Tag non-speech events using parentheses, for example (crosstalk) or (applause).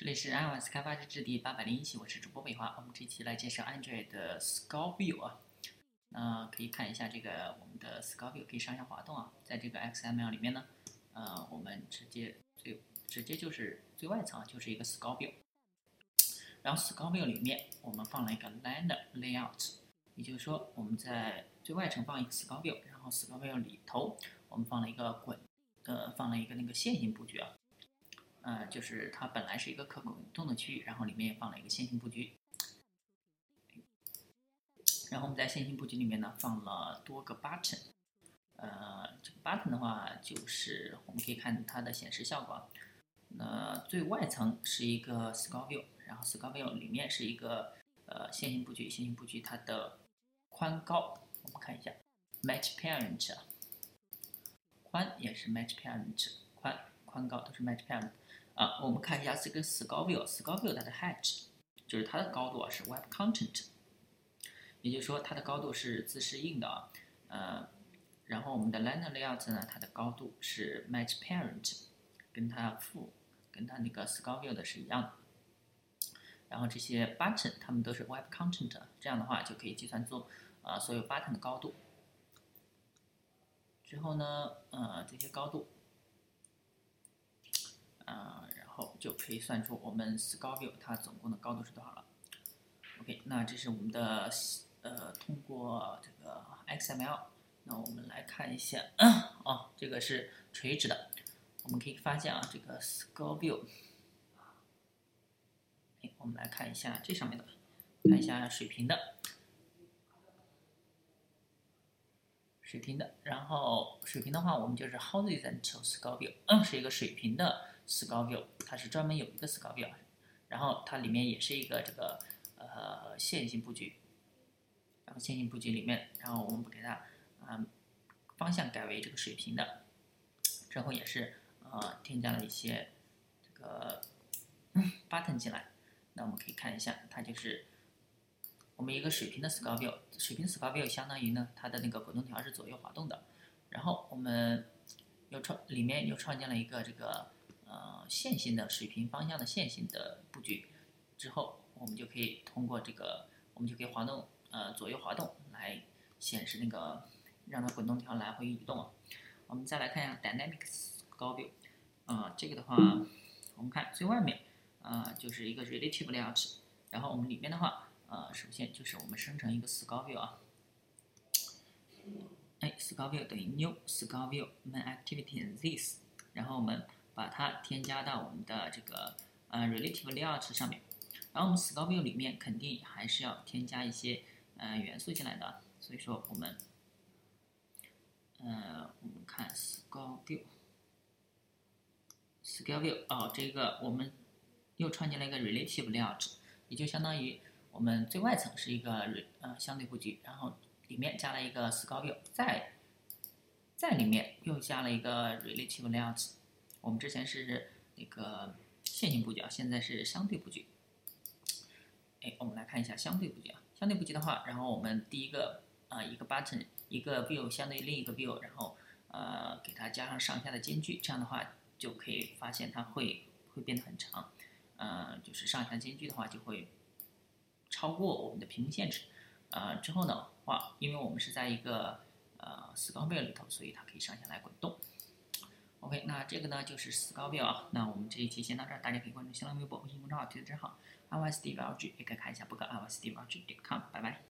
这里是 iOS 开发日志第八百零一期，我是主播北华。我们这期来介绍 Android 的 Scorpio 啊，那可以看一下这个我们的 Scorpio 可以上下滑动啊，在这个 XML 里面呢，呃，我们直接最直接就是最外层就是一个 Scorpio，然后 Scorpio 里面我们放了一个 Liner Layout，也就是说我们在最外层放一个 Scorpio，然后 Scorpio 里头我们放了一个滚，呃，放了一个那个线性布局啊。呃，就是它本来是一个可滚动的区域，然后里面也放了一个线性布局。然后我们在线性布局里面呢，放了多个 button。呃，这个 button 的话，就是我们可以看它的显示效果。那最外层是一个 Score View，然后 Score View 里面是一个呃线性布局。线性布局它的宽高，我们看一下，Match Parent，宽也是 Match Parent，宽宽高都是 Match Parent。啊，我们看一下这个 Scorpio，Scorpio 它的 height 就是它的高度啊是 Web Content，也就是说它的高度是自适应的啊。呃，然后我们的 Liner Layout 呢，它的高度是 Match Parent，跟它负跟它那个 Scorpio 的是一样的。然后这些 Button 它们都是 Web Content，这样的话就可以计算出啊所有 Button 的高度。之后呢，呃这些高度。啊，然后就可以算出我们 Scorpio 它总共的高度是多少了。OK，那这是我们的呃通过这个 XML，那我们来看一下，(coughs) 哦，这个是垂直的，我们可以发现啊，这个 Scorpio，哎，我们来看一下这上面的，看一下水平的，水平的，然后水平的话，我们就是 Horizontal Scorpio，嗯，是一个水平的。Scorpio，它是专门有一个 Scorpio，然后它里面也是一个这个呃线性布局，然后线性布局里面，然后我们给它啊方向改为这个水平的，之后也是呃添加了一些这个 (laughs) button 进来，那我们可以看一下，它就是我们一个水平的 Scorpio，水平 Scorpio 相当于呢它的那个滚动条是左右滑动的，然后我们又创里面又创建了一个这个。呃，线性的水平方向的线性的布局之后，我们就可以通过这个，我们就可以滑动，呃，左右滑动来显示那个让它滚动条来回移动。我们再来看一下 Dynamics 高 view，啊，这个的话，我们看最外面，啊，就是一个 Relative Layout，然后我们里面的话，呃，首先就是我们生成一个 Score View 啊，哎，Score View 等于 New Score View Main Activity This，然后我们。把它添加到我们的这个呃 relative layout 上面，然后我们 Scorpio 里面肯定还是要添加一些呃元素进来的，所以说我们呃我们看 Scorpio，Scorpio 哦，这个我们又创建了一个 relative layout，也就相当于我们最外层是一个呃相对布局，然后里面加了一个 Scorpio，在在里面又加了一个 relative layout。我们之前是那个线性布局啊，现在是相对布局。哎，我们来看一下相对布局啊。相对布局的话，然后我们第一个啊一个 button 一个 view 相对于另一个 view，然后呃给它加上上下的间距，这样的话就可以发现它会会变得很长。呃，就是上下间距的话就会超过我们的屏幕限制。呃，之后的话，因为我们是在一个呃 Scorpio 里头，所以它可以上下来滚动。OK，那这个呢就是 Scoville 啊。那我们这一期先到这儿，大家可以关注新浪微博、微信公众号、推特账号 i y s d v l g 也可以看一下博客 i y s d v l g 点 com，拜拜。